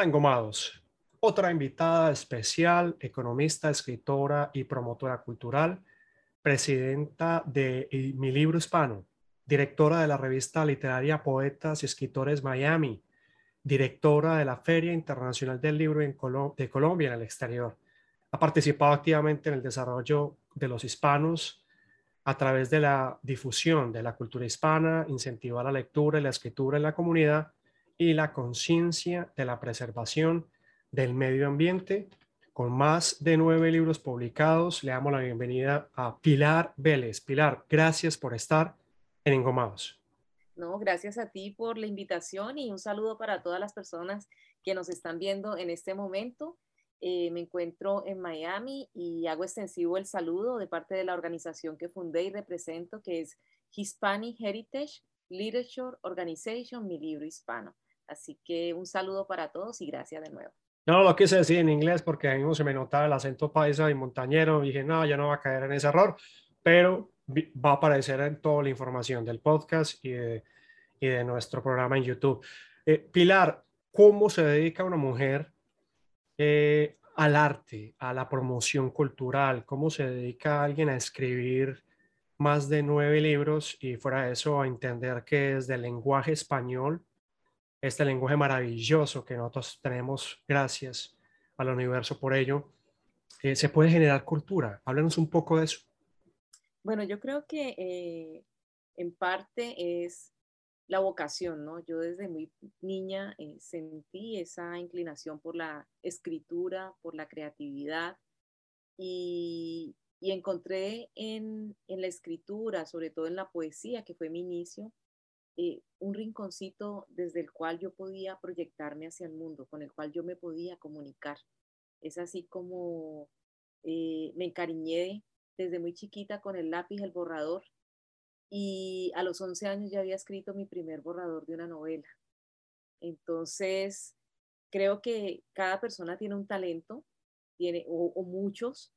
Hola, engomados. Otra invitada especial, economista, escritora y promotora cultural, presidenta de Mi Libro Hispano, directora de la revista literaria Poetas y Escritores Miami, directora de la Feria Internacional del Libro de Colombia en el exterior. Ha participado activamente en el desarrollo de los hispanos a través de la difusión de la cultura hispana, incentiva la lectura y la escritura en la comunidad y la conciencia de la preservación del medio ambiente. Con más de nueve libros publicados, le damos la bienvenida a Pilar Vélez. Pilar, gracias por estar en Engomados. No, gracias a ti por la invitación y un saludo para todas las personas que nos están viendo en este momento. Eh, me encuentro en Miami y hago extensivo el saludo de parte de la organización que fundé y represento, que es Hispanic Heritage Literature Organization, mi libro hispano. Así que un saludo para todos y gracias de nuevo. No, lo quise decir en inglés porque a mí se me notaba el acento paisa y montañero. Y dije, no, ya no va a caer en ese error, pero va a aparecer en toda la información del podcast y de, y de nuestro programa en YouTube. Eh, Pilar, ¿cómo se dedica una mujer eh, al arte, a la promoción cultural? ¿Cómo se dedica alguien a escribir más de nueve libros y fuera de eso a entender que es del lenguaje español, este lenguaje maravilloso que nosotros tenemos, gracias al universo por ello, eh, se puede generar cultura? Háblanos un poco de eso. Bueno, yo creo que eh, en parte es la vocación, ¿no? Yo desde muy niña eh, sentí esa inclinación por la escritura, por la creatividad y, encontré en, la escritura, sobre todo en la poesía, que fue mi inicio, eh, un rinconcito desde el cual yo podía proyectarme hacia el mundo, con el cual yo me podía comunicar. Es así como me encariñé desde muy chiquita con el lápiz, el borrador, y a los 11 años ya había escrito mi primer borrador de una novela. Entonces, creo que cada persona tiene un talento, tiene, o, muchos,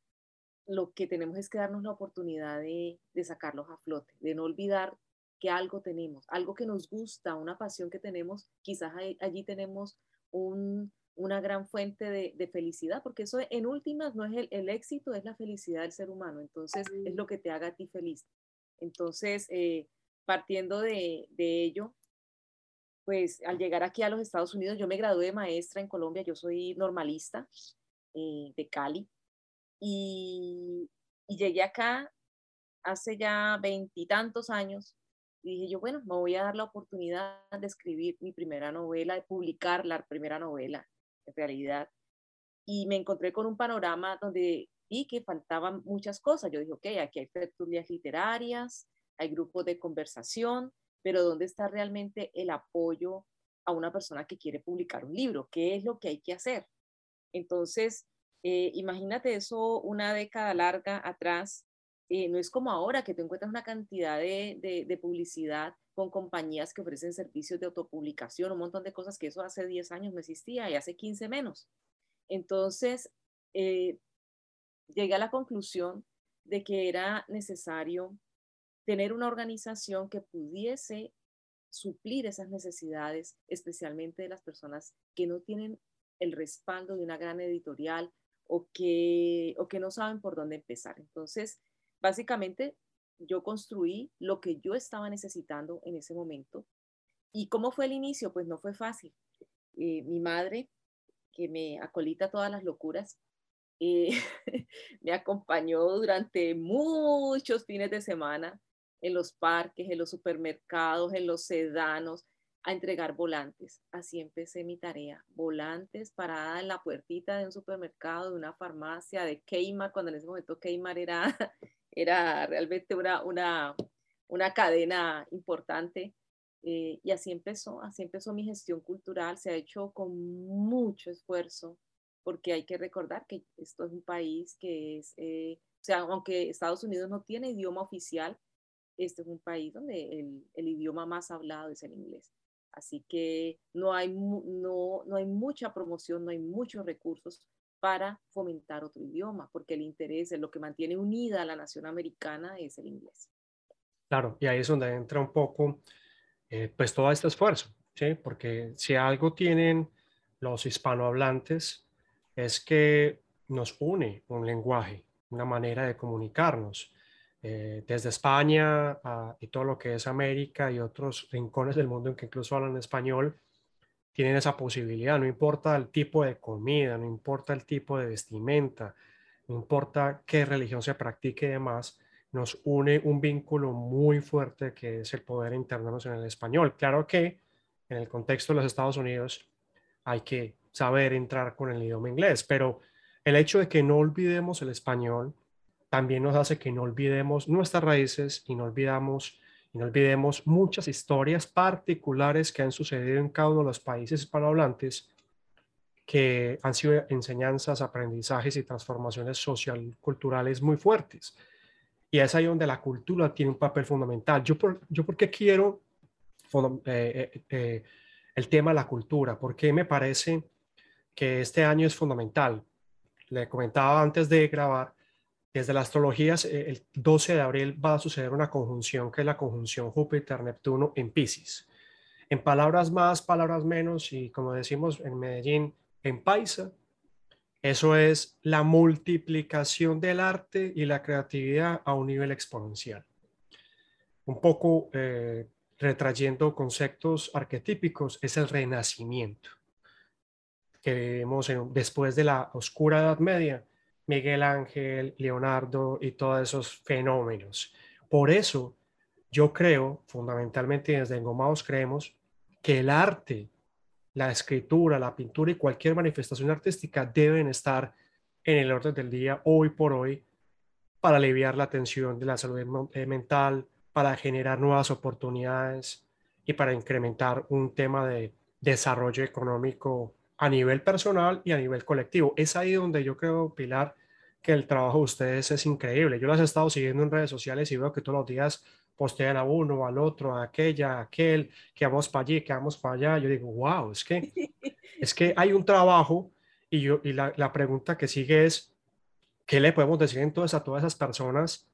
lo que tenemos es que darnos la oportunidad de, de, sacarlos a flote, de no olvidar que algo tenemos, algo que nos gusta, una pasión que tenemos, quizás allí tenemos un, una gran fuente de, felicidad, porque eso en últimas no es el, éxito, es la felicidad del ser humano, entonces es lo que te haga a ti feliz. Entonces, eh, partiendo de, ello, pues al llegar aquí a los Estados Unidos, yo me gradué de maestra en Colombia, yo soy normalista eh, de Cali, y, y llegué acá hace ya veintitantos años y dije yo, bueno, me voy a dar la oportunidad de escribir mi primera novela, de publicar la primera novela en realidad. Y me encontré con un panorama donde vi que faltaban muchas cosas. Yo dije, ok, aquí hay tertulias literarias, hay grupos de conversación, pero ¿dónde está realmente el apoyo a una persona que quiere publicar un libro? ¿Qué es lo que hay que hacer? Entonces, eh, imagínate eso una década larga atrás. Eh, no es como ahora que tú encuentras una cantidad de, de, de, publicidad con compañías que ofrecen servicios de autopublicación, un montón de cosas que eso hace 10 años no existía y hace 15 menos. Entonces, eh, llegué a la conclusión de que era necesario tener una organización que pudiese suplir esas necesidades, especialmente de las personas que no tienen el respaldo de una gran editorial o que, o que no saben por dónde empezar. Entonces, básicamente yo construí lo que yo estaba necesitando en ese momento. ¿Y cómo fue el inicio? Pues no fue fácil. Eh, mi madre, que me acolita todas las locuras, eh, me acompañó durante muchos fines de semana en los parques, en los supermercados, en los sedanos, a entregar volantes. Así empecé mi tarea. Volantes parada en la puertita de un supermercado, de una farmacia, de Keymar, cuando en ese momento Keymar era era realmente una, una, una cadena importante. Eh, y así empezó, así empezó mi gestión cultural, se ha hecho con mucho esfuerzo, porque hay que recordar que esto es un país que es, eh, o sea, aunque Estados Unidos no tiene idioma oficial, este es un país donde el, el idioma más hablado es el inglés. Así que no hay, no, no hay mucha promoción, no hay muchos recursos para fomentar otro idioma, porque el interés, lo que mantiene unida a la nación americana es el inglés. Claro, y ahí es donde entra un poco, eh, pues todo este esfuerzo, ¿sí? Porque si algo tienen los hispanohablantes es que nos une un lenguaje, una manera de comunicarnos. Eh, desde España y todo lo que es América y otros rincones del mundo en que incluso hablan español, tienen esa posibilidad, no importa el tipo de comida, no importa el tipo de vestimenta, no importa qué religión se practique y demás, nos une un vínculo muy fuerte que es el poder internarnos en el español. Claro que en el contexto de los Estados Unidos hay que saber entrar con el idioma inglés, pero el hecho de que no olvidemos el español también nos hace que no olvidemos nuestras raíces y no olvidamos y no olvidemos muchas historias particulares que han sucedido en cada uno de los países hispanohablantes que han sido enseñanzas, aprendizajes y transformaciones social culturales muy fuertes. Y es ahí donde la cultura tiene un papel fundamental. Yo por, yo porque quiero eh, eh, eh, el tema de la cultura, porque me parece que este año es fundamental. Le comentaba antes de grabar, desde las astrologías, el 12 de abril va a suceder una conjunción que es la conjunción Júpiter-Neptuno en Pisces. En palabras más, palabras menos, y como decimos en Medellín, en paisa, eso es la multiplicación del arte y la creatividad a un nivel exponencial. Un poco eh, retrayendo conceptos arquetípicos, es el renacimiento que vivimos después de la oscura Edad Media, Miguel Ángel, Leonardo y todos esos fenómenos. Por eso yo creo, fundamentalmente desde Engomados creemos, que el arte la escritura, la pintura y cualquier manifestación artística deben estar en el orden del día hoy por hoy para aliviar la tensión de la salud eh, mental, para generar nuevas oportunidades y para incrementar un tema de desarrollo económico a nivel personal y a nivel colectivo. Es ahí donde yo creo, Pilar, que el trabajo de ustedes es increíble. Yo las he estado siguiendo en redes sociales y veo que todos los días postean a uno, al otro, a aquella, a aquel, que vamos para allí, que vamos para allá. Yo digo, wow, es que, es que hay un trabajo y, yo, y la, la pregunta que sigue es, ¿qué le podemos decir entonces a todas esas personas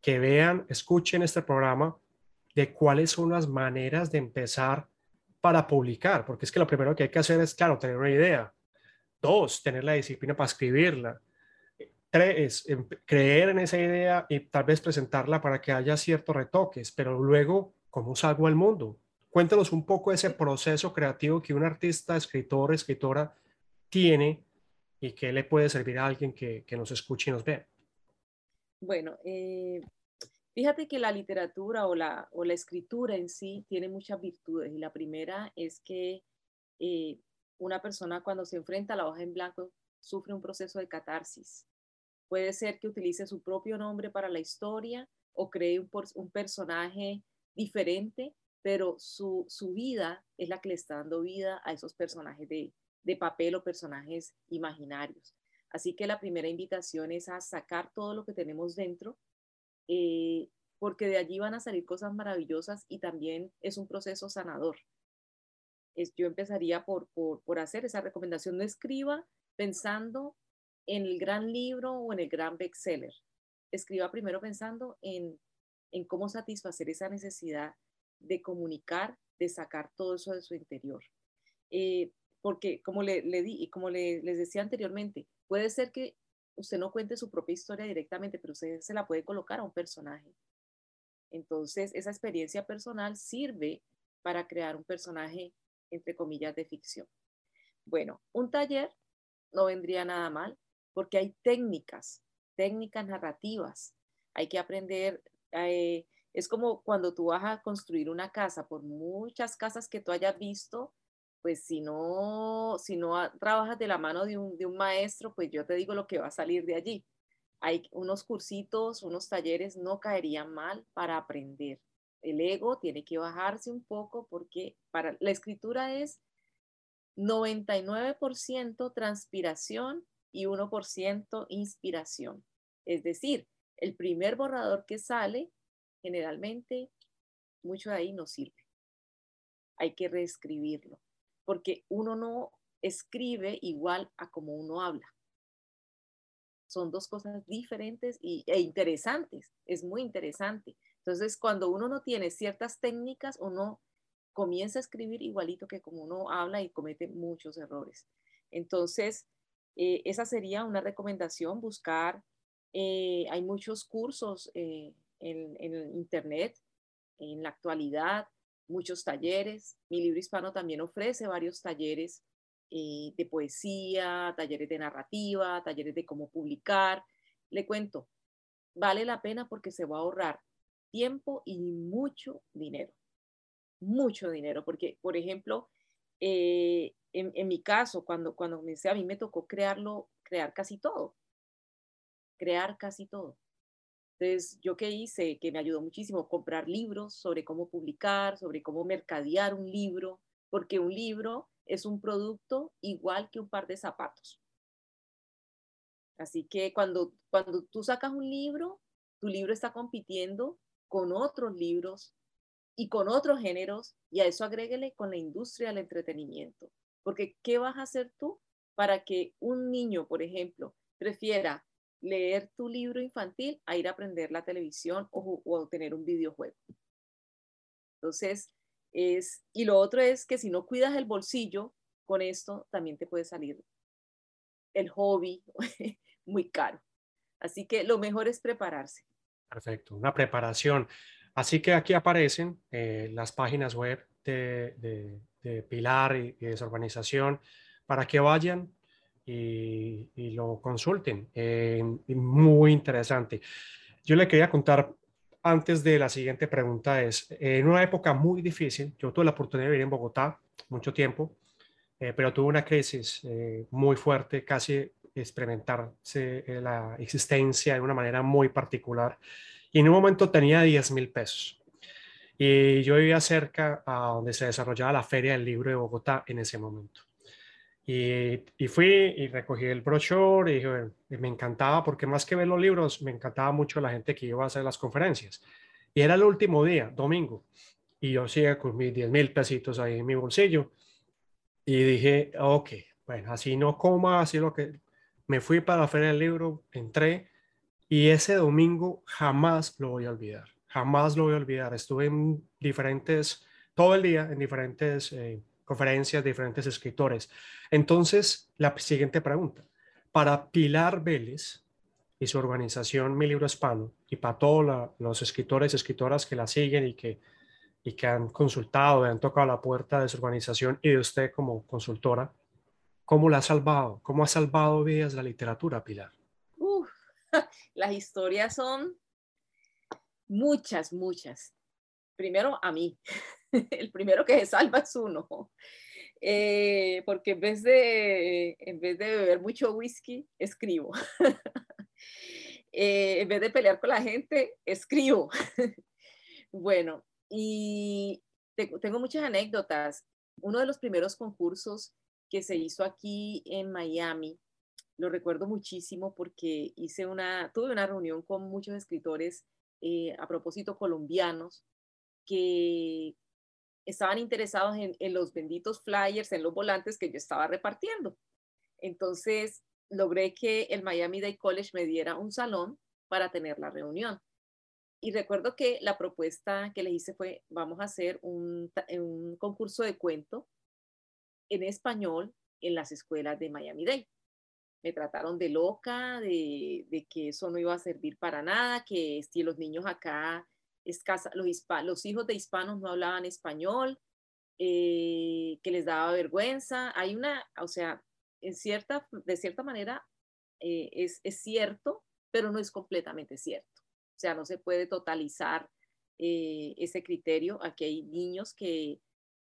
que vean, escuchen este programa de cuáles son las maneras de empezar para publicar? Porque es que lo primero que hay que hacer es, claro, tener una idea. Dos, tener la disciplina para escribirla Tres, em, creer en esa idea y tal vez presentarla para que haya ciertos retoques, pero luego, ¿cómo salgo al mundo? Cuéntanos un poco ese proceso creativo que un artista, escritor, escritora tiene y que le puede servir a alguien que, nos escuche y nos ve. Bueno, eh, fíjate que la literatura o la, o la escritura en sí tiene muchas virtudes y la primera es que eh, una persona cuando se enfrenta a la hoja en blanco sufre un proceso de catarsis Puede ser que utilice su propio nombre para la historia o cree un, personaje diferente, pero su, vida es la que le está dando vida a esos personajes de, papel o personajes imaginarios. Así que la primera invitación es a sacar todo lo que tenemos dentro, eh, porque de allí van a salir cosas maravillosas y también es un proceso sanador. yo empezaría por, por hacer esa recomendación. No escriba pensando en el gran libro o en el gran bestseller. Escriba primero pensando en, cómo satisfacer esa necesidad de comunicar, de sacar todo eso de su interior. Eh, porque como le, di y como les decía anteriormente, puede ser que usted no cuente su propia historia directamente, pero usted se la puede colocar a un personaje. Entonces, esa experiencia personal sirve para crear un personaje, entre comillas, de ficción. Bueno, un taller no vendría nada mal porque hay técnicas, técnicas narrativas. Hay que aprender, eh, es como cuando tú vas a construir una casa, por muchas casas que tú hayas visto, pues si no, si no trabajas de la mano de un, de un maestro, pues yo te digo lo que va a salir de allí. Hay unos cursitos, unos talleres, no caerían mal para aprender. El ego tiene que bajarse un poco porque para la escritura es 99% transpiración y 1% inspiración. Es decir, el primer borrador que sale, generalmente, mucho de ahí no sirve. Hay que reescribirlo, porque uno no escribe igual a como uno habla. Son dos cosas diferentes y, e interesantes. Es muy interesante. Entonces, cuando uno no tiene ciertas técnicas, uno comienza a escribir igualito que como uno habla y comete muchos errores. Entonces, eh, esa sería una recomendación, buscar, eh, hay muchos cursos eh, en, en Internet en la actualidad, muchos talleres. Mi libro hispano también ofrece varios talleres de poesía, talleres de narrativa, talleres de cómo publicar. Le cuento, vale la pena porque se va a ahorrar tiempo y mucho dinero. Mucho dinero, porque, por ejemplo, eh, en, mi caso, cuando, cuando comencé, a mí me tocó crearlo, crear casi todo. Crear casi todo. Entonces, ¿yo qué hice? Que me ayudó muchísimo comprar libros sobre cómo publicar, sobre cómo mercadear un libro, porque un libro es un producto igual que un par de zapatos. Así que cuando, cuando tú sacas un libro, tu libro está compitiendo con otros libros y con otros géneros, y a eso agréguele con la industria del entretenimiento. Porque, ¿qué vas a hacer tú para que un niño, por ejemplo, prefiera leer tu libro infantil a ir a aprender la televisión o, o tener un videojuego? Entonces, es, y lo otro es que si no cuidas el bolsillo, con esto también te puede salir el hobby muy caro. Así que lo mejor es prepararse. Perfecto, una preparación. Así que aquí aparecen eh, las páginas web de, Pilar y, de su organización para que vayan y, lo consulten. Eh, muy interesante. Yo le quería contar antes de la siguiente pregunta es, en una época muy difícil, yo tuve la oportunidad de vivir en Bogotá mucho tiempo, eh, pero tuve una crisis muy fuerte, casi experimentarse eh, la existencia de una manera muy particular. Y en un momento tenía 10 mil pesos. Y yo vivía cerca a donde se desarrollaba la Feria del Libro de Bogotá en ese momento. Y, y fui y recogí el brochure y, me encantaba porque más que ver los libros, me encantaba mucho la gente que iba a hacer las conferencias. Y era el último día, domingo. Y yo sigue con mis 10 mil pesitos ahí en mi bolsillo. Y dije, ok, bueno, así no coma, así lo que me fui para la Feria del Libro, entré y ese domingo jamás lo voy a olvidar, jamás lo voy a olvidar. Estuve en diferentes, todo el día en diferentes eh, conferencias, diferentes escritores. Entonces, la siguiente pregunta, para Pilar Vélez y su organización Mi Libro Hispano y para todos los escritores y escritoras que la siguen y que, y que han consultado, han tocado la puerta de su organización y de usted como consultora, ¿Cómo la ha salvado? ¿Cómo ha salvado vidas la literatura, Pilar? las historias son muchas, muchas. Primero a mí. El primero que se salva es uno. Eh, porque en vez, de, en vez de beber mucho whisky, escribo. Eh, en vez de pelear con la gente, escribo. bueno, y tengo muchas anécdotas. Uno de los primeros concursos que se hizo aquí en Miami. Lo recuerdo muchísimo porque hice una, tuve una reunión con muchos escritores eh, a propósito colombianos estaban interesados en, los benditos flyers, en los volantes que yo estaba repartiendo. Entonces logré que el Miami Day College me diera un salón para tener la reunión. Y recuerdo que la propuesta que le hice fue, vamos a hacer un, concurso de cuento en español en las escuelas de Miami-Dade. Me trataron de loca, de, que eso no iba a servir para nada, que si los niños acá, escasa, los, los hijos de hispanos no hablaban español, eh, que les daba vergüenza. Hay una, o sea, en cierta, de cierta manera eh, es, cierto, pero no es completamente cierto. O sea, no se puede totalizar eh, ese criterio. Aquí hay niños que,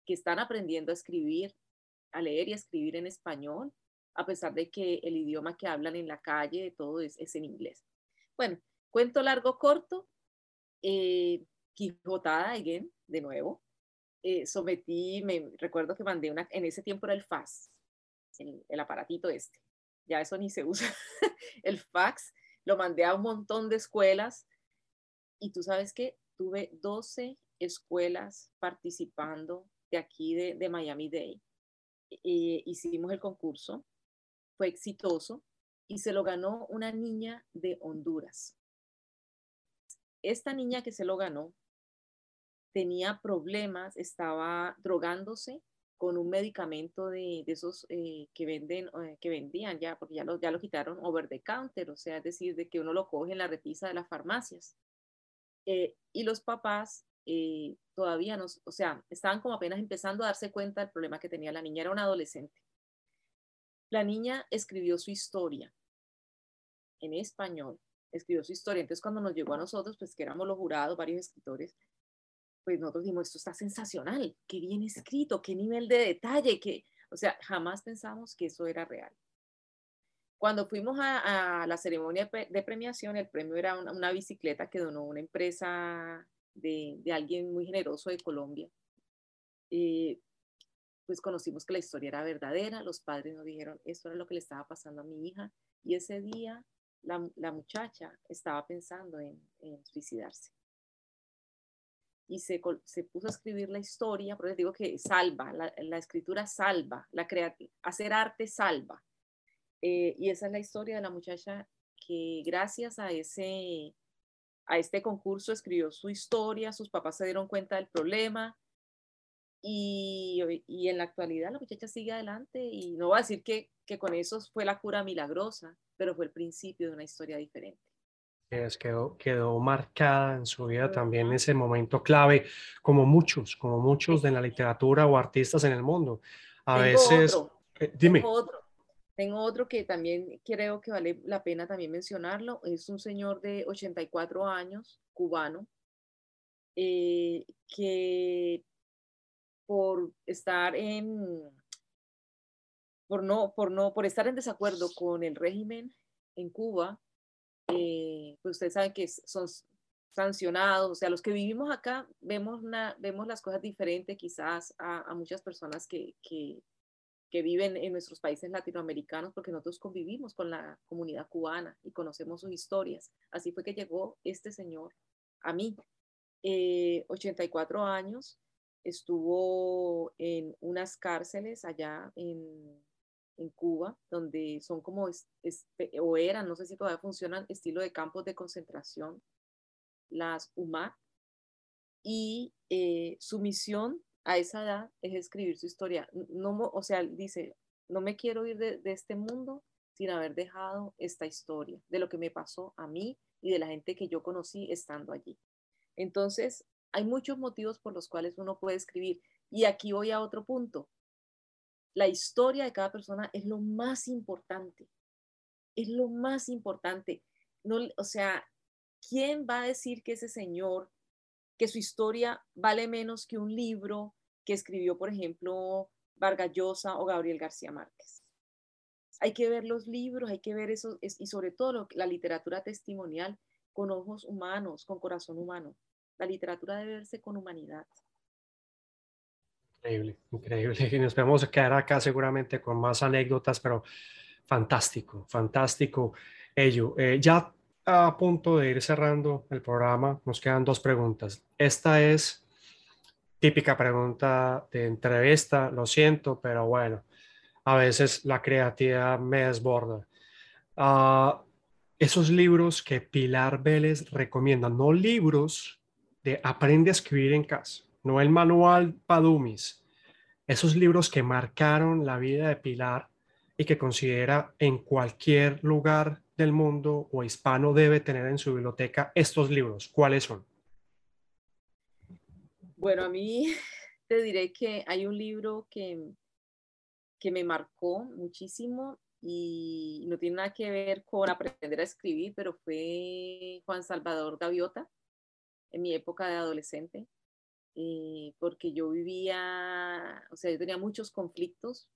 que están aprendiendo a escribir, a leer y a escribir en español, a pesar de que el idioma que hablan en la calle, todo es, en inglés. Bueno, cuento largo, corto, eh, Quijotada, again, de nuevo. Eh, sometí, me recuerdo que mandé una, en ese tiempo era el fax, el, el aparatito este, ya eso ni se usa, el fax, lo mandé a un montón de escuelas. Y tú sabes que tuve 12 escuelas participando de aquí de, Miami Day eh, hicimos el concurso, fue exitoso. Y se lo ganó una niña de Honduras. Esta niña que se lo ganó tenía problemas, estaba drogándose con un medicamento de, esos eh, que venden, eh, que vendían ya, porque ya lo, ya lo quitaron over the counter, o sea, es decir, de que uno lo coge en la repisa de las farmacias. Eh, y los papás todavía no, o sea, estaban como apenas empezando a darse cuenta del problema que tenía la niña, era una adolescente. La niña escribió su historia en español, escribió su historia, entonces cuando nos llegó a nosotros, pues que éramos los jurados, varios escritores, pues nosotros dijimos, esto está sensacional, qué bien escrito, qué nivel de detalle, que, o sea, jamás pensamos que eso era real. Cuando fuimos a, la ceremonia de premiación, el premio era una, bicicleta que donó una empresa de, alguien muy generoso de Colombia. Eh, pues conocimos que la historia era verdadera, los padres nos dijeron, esto era lo que le estaba pasando a mi hija, y ese día la, muchacha estaba pensando en suicidarse y se, se, puso a escribir la historia, por eso digo que salva, la, la escritura salva, la hacer arte salva. Eh, y esa es la historia de la muchacha que gracias a, ese, a este concurso escribió su historia, sus papás se dieron cuenta del problema y, y en la actualidad la muchacha sigue adelante y no voy a decir que, que con eso fue la cura milagrosa, pero fue el principio de una historia diferente quedó, quedó marcada en su vida también ese momento clave, como muchos, como muchos de la literatura o artistas en el mundo. A veces, eh, dime. Tengo otro, tengo otro que también creo que vale la pena también mencionarlo. Es un señor de 84 años, cubano, eh, que por estar en, por no, por no, por estar en desacuerdo con el régimen en Cuba, eh, pues ustedes saben que son sancionados, o sea, los que vivimos acá vemos, una, vemos las cosas diferentes quizás a, muchas personas que, que, que, viven en nuestros países latinoamericanos, porque nosotros convivimos con la comunidad cubana y conocemos sus historias. Así fue que llegó este señor a mí, 84 eh, años, estuvo en unas cárceles allá en en Cuba, donde son como, o eran, no sé si todavía funcionan, estilo de campos de concentración, las UMAC, y eh, su misión a esa edad es escribir su historia. No, o sea, dice, no me quiero ir de, de este mundo sin haber dejado esta historia de lo que me pasó a mí y de la gente que yo conocí estando allí. Entonces, hay muchos motivos por los cuales uno puede escribir. Y aquí voy a otro punto la historia de cada persona es lo más importante. Es lo más importante. No, o sea, ¿quién va a decir que ese señor, que su historia vale menos que un libro que escribió, por ejemplo, Vargas Llosa o Gabriel García Márquez? Hay que ver los libros, hay que ver eso, y sobre todo la literatura testimonial con ojos humanos, con corazón humano. La literatura debe verse con humanidad. Increíble, increíble. Y nos podemos quedar acá seguramente con más anécdotas, pero fantástico, fantástico ello. Eh, ya a punto de ir cerrando el programa, nos quedan dos preguntas. Esta es típica pregunta de entrevista, lo siento, pero bueno, a veces la creatividad me desborda. Ah, esos libros que Pilar Vélez recomienda, no libros de aprende a escribir en casa, no el manual Padumis, esos libros que marcaron la vida de Pilar y que considera en cualquier lugar del mundo o hispano debe tener en su biblioteca estos libros. ¿Cuáles son? Bueno, a mí te diré que hay un libro que, que me marcó muchísimo y no tiene nada que ver con aprender a escribir, pero fue Juan Salvador Gaviota en mi época de adolescente. Eh, porque yo vivía, o sea, yo tenía muchos conflictos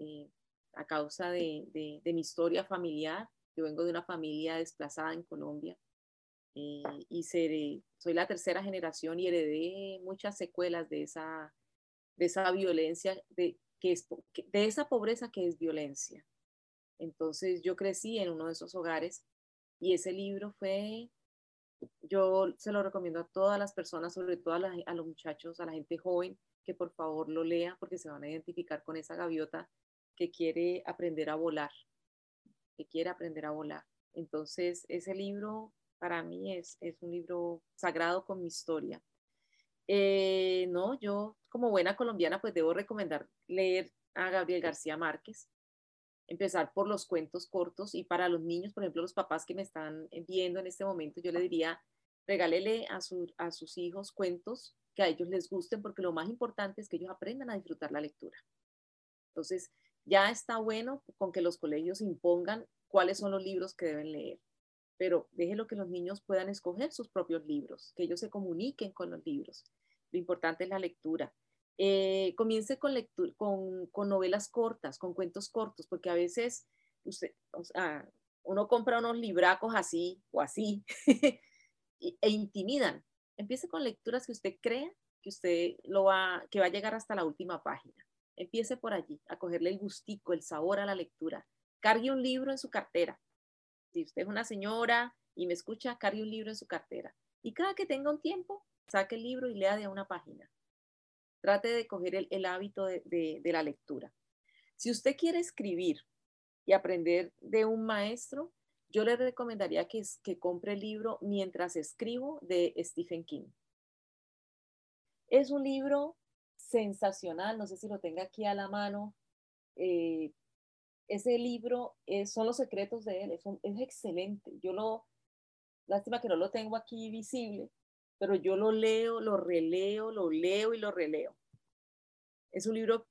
eh, a causa de, de, mi historia familiar. Yo vengo de una familia desplazada en Colombia eh, y soy la tercera generación y heredé muchas secuelas de esa, de esa violencia, de, que es, de esa pobreza que es violencia. Entonces yo crecí en uno de esos hogares y ese libro fue yo se lo recomiendo a todas las personas, sobre todo a, los muchachos, a la gente joven, que por favor lo lea porque se van a identificar con esa gaviota que quiere aprender a volar, que quiere aprender a volar. Entonces, ese libro para mí es, es un libro sagrado con mi historia. Eh, no, yo como buena colombiana pues debo recomendar leer a Gabriel García Márquez, empezar por los cuentos cortos y para los niños, por ejemplo, los papás que me están viendo en este momento, yo le diría, regálele a, a sus hijos cuentos que a ellos les gusten porque lo más importante es que ellos aprendan a disfrutar la lectura. Entonces, ya está bueno con que los colegios impongan cuáles son los libros que deben leer, pero déjelo que los niños puedan escoger sus propios libros, que ellos se comuniquen con los libros. Lo importante es la lectura. Eh, comience con, lectura, con, novelas cortas, con cuentos cortos, porque a veces usted, uno compra unos libracos así o así e intimidan. Empiece con lecturas que usted crea que usted lo va, que va a llegar hasta la última página. Empiece por allí, a cogerle el gustico, el sabor a la lectura. Cargue un libro en su cartera. Si usted es una señora y me escucha, cargue un libro en su cartera. Y cada que tenga un tiempo, saque el libro y lea de una página. Trate de coger el, hábito de, la lectura. Si usted quiere escribir y aprender de un maestro, yo le recomendaría que, compre el libro Mientras escribo de Stephen King. Es un libro sensacional, no sé si lo tenga aquí a la mano. Eh, ese libro son los secretos de él, es, es excelente. Yo lo, lástima que no lo tengo aquí visible, pero yo lo leo, lo releo, lo leo y lo releo. Es un libro,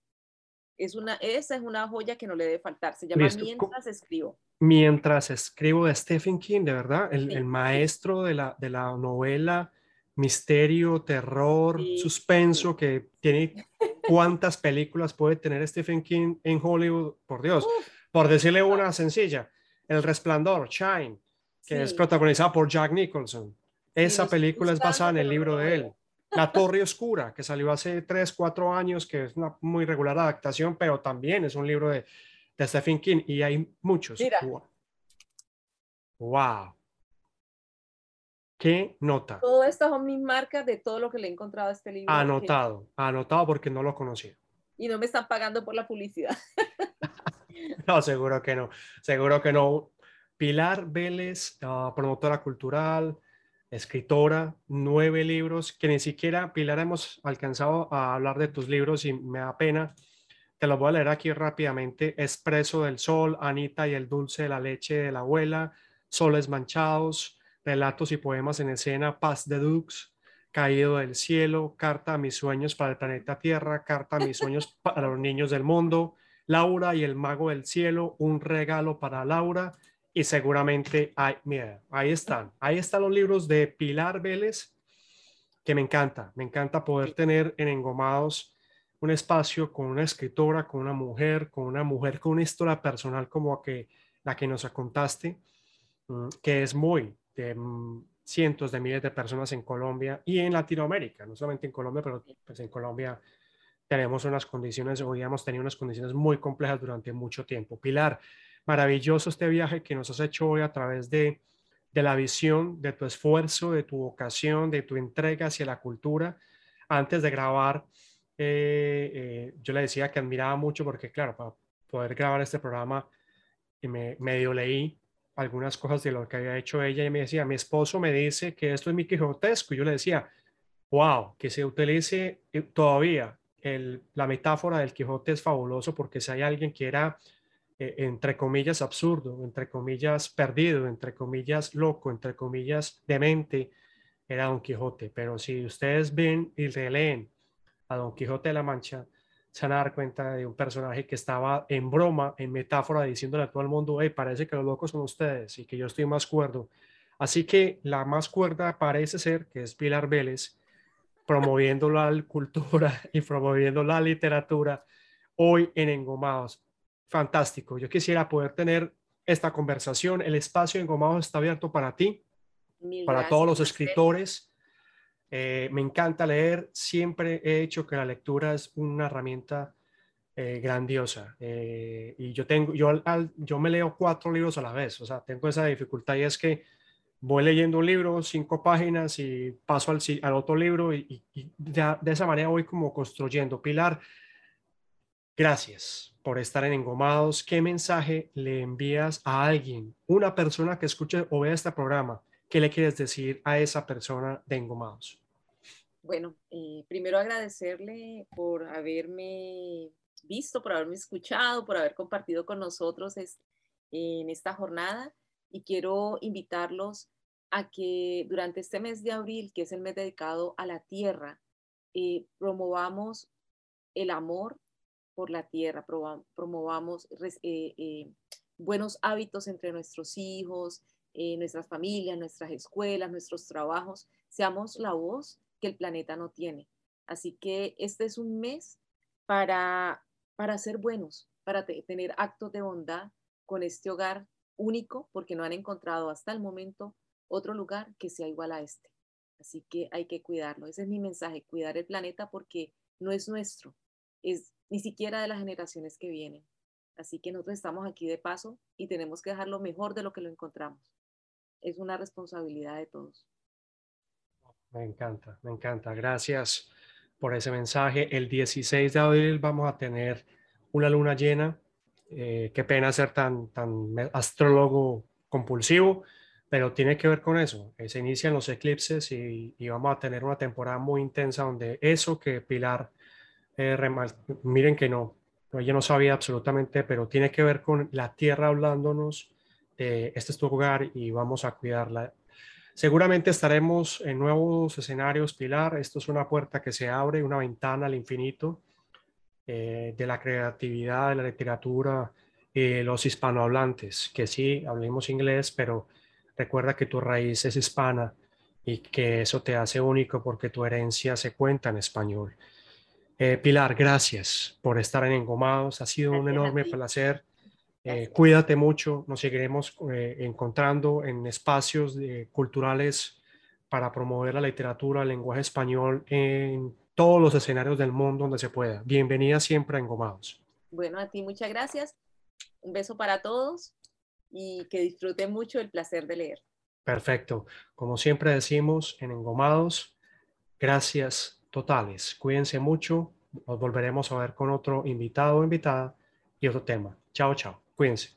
es una, esa es una joya que no le debe faltar. Se llama Mientras escribo. Mientras escribo de Stephen King, de verdad, el, maestro de la, de la novela misterio, terror, suspenso, que tiene cuántas películas puede tener Stephen King en Hollywood, por Dios. Por decirle una sencilla, El Resplandor, Shine, que es protagonizada por Jack Nicholson. Esa película es basada en el libro de él. La Torre Oscura, que salió hace 3, 4 años, que es una muy regular adaptación, pero también es un libro de, de Stephen King y hay muchos. Wow. ¿Qué nota? Todas estas son mis marcas de todo lo que le he encontrado a este libro. Anotado, anotado porque no lo conocía. Y no me están pagando por la publicidad. no, seguro que no, seguro que no. Pilar Vélez, ah, promotora cultural, escritora, nueve libros, que ni siquiera, Pilar, hemos alcanzado a hablar de tus libros y me da pena. Te los voy a leer aquí rápidamente. Expreso del Sol, Anita y el dulce de la leche de la abuela, Soles Manchados, Relatos y poemas en escena, Paz de Dux, Caído del cielo, Carta a mis sueños para el planeta Tierra, Carta a mis sueños para los niños del mundo, Laura y el mago del cielo, un regalo para Laura y seguramente hay, mira, ahí están, ahí están los libros de Pilar Vélez, que me encanta, me encanta poder tener en Engomados un espacio con una escritora, con una mujer, con una mujer con una historia personal como que, la que nos contaste, mm, que es muy de mm, cientos de miles de personas en Colombia y en Latinoamérica, no solamente en Colombia, pero pues en Colombia tenemos unas condiciones, hoy hemos tenido unas condiciones muy complejas durante mucho tiempo. Pilar, maravilloso este viaje que nos has hecho hoy a través de, de la visión, de tu esfuerzo, de tu vocación, de tu entrega hacia la cultura. Antes de grabar, eh, eh, yo le decía que admiraba mucho porque, claro, para poder grabar este programa, me medio leí algunas cosas de lo que había hecho ella y me decía, mi esposo me dice que esto es mi quijotesco. Y yo le decía, wow, que se utilice eh, todavía el, la metáfora del Quijote es fabuloso porque si hay alguien que era eh, entre comillas, absurdo, entre comillas, perdido, entre comillas, loco, entre comillas, demente, era Don Quijote. Pero si ustedes ven y releen a Don Quijote de la Mancha, se van a dar cuenta de un personaje que estaba en broma, en metáfora, diciéndole a todo el mundo, hey, parece que los locos son ustedes y que yo estoy más cuerdo. Así que la más cuerda parece ser que es Pilar Vélez, promoviendo la cultura y promoviendo la literatura hoy en Engomados fantástico. Yo quisiera poder tener esta conversación. El espacio en está abierto para ti, para todos los escritores. Eh, me encanta leer. Siempre he hecho que la lectura es una herramienta eh, grandiosa. Eh, y yo tengo, yo, yo me leo cuatro libros a la vez. O sea, tengo esa dificultad y es que voy leyendo un libro, cinco páginas y paso al, al otro libro y, de esa manera voy como construyendo. Pilar, gracias por estar en Engomados, ¿qué mensaje le envías a alguien, una persona que escuche o vea este programa? ¿Qué le quieres decir a esa persona de Engomados? Bueno, eh, primero agradecerle por haberme visto, por haberme escuchado, por haber compartido con nosotros en esta jornada y quiero invitarlos a que durante este mes de abril, que es el mes dedicado a la tierra, eh, promovamos el amor por la tierra, promovamos eh, eh, buenos hábitos entre nuestros hijos, nuestras familias, nuestras escuelas, nuestros trabajos, seamos la voz que el planeta no tiene. Así que este es un mes para, para ser buenos, para tener actos de bondad con este hogar único, porque no han encontrado hasta el momento otro lugar que sea igual a este. Así que hay que cuidarlo. Ese es mi mensaje, cuidar el planeta porque no es nuestro, es ni siquiera de las generaciones que vienen. Así que nosotros estamos aquí de paso y tenemos que dejarlo mejor de lo que lo encontramos. Es una responsabilidad de todos. Me encanta, me encanta. Gracias por ese mensaje. El 16 de abril vamos a tener una luna llena. Eh, qué pena ser tan, tan astrólogo compulsivo, pero tiene que ver con eso. Se inician los eclipses y, vamos a tener una temporada muy intensa donde eso que Pilar, eh, miren que no, ella no sabía absolutamente, pero tiene que ver con la tierra hablándonos, este es tu hogar y vamos a cuidarla. Seguramente estaremos en nuevos escenarios, Pilar. Esto es una puerta que se abre, una ventana al infinito eh, de la creatividad, de la literatura, los hispanohablantes, que sí, hablemos inglés, pero Recuerda que tu raíz es hispana y que eso te hace único porque tu herencia se cuenta en español. Eh, Pilar, gracias por estar en Engomados. Ha sido un enorme placer. Eh, cuídate mucho. Nos seguiremos eh, encontrando en espacios culturales para promover la literatura, el lenguaje español en todos los escenarios del mundo donde se pueda. Bienvenida siempre a Engomados. Bueno, a ti muchas gracias. Un beso para todos y que disfruten mucho el placer de leer. Perfecto. Como siempre decimos en Engomados, gracias totales. Cuídense mucho. Nos volveremos a ver con otro invitado o invitada y otro tema. Chao, chao. Cuídense.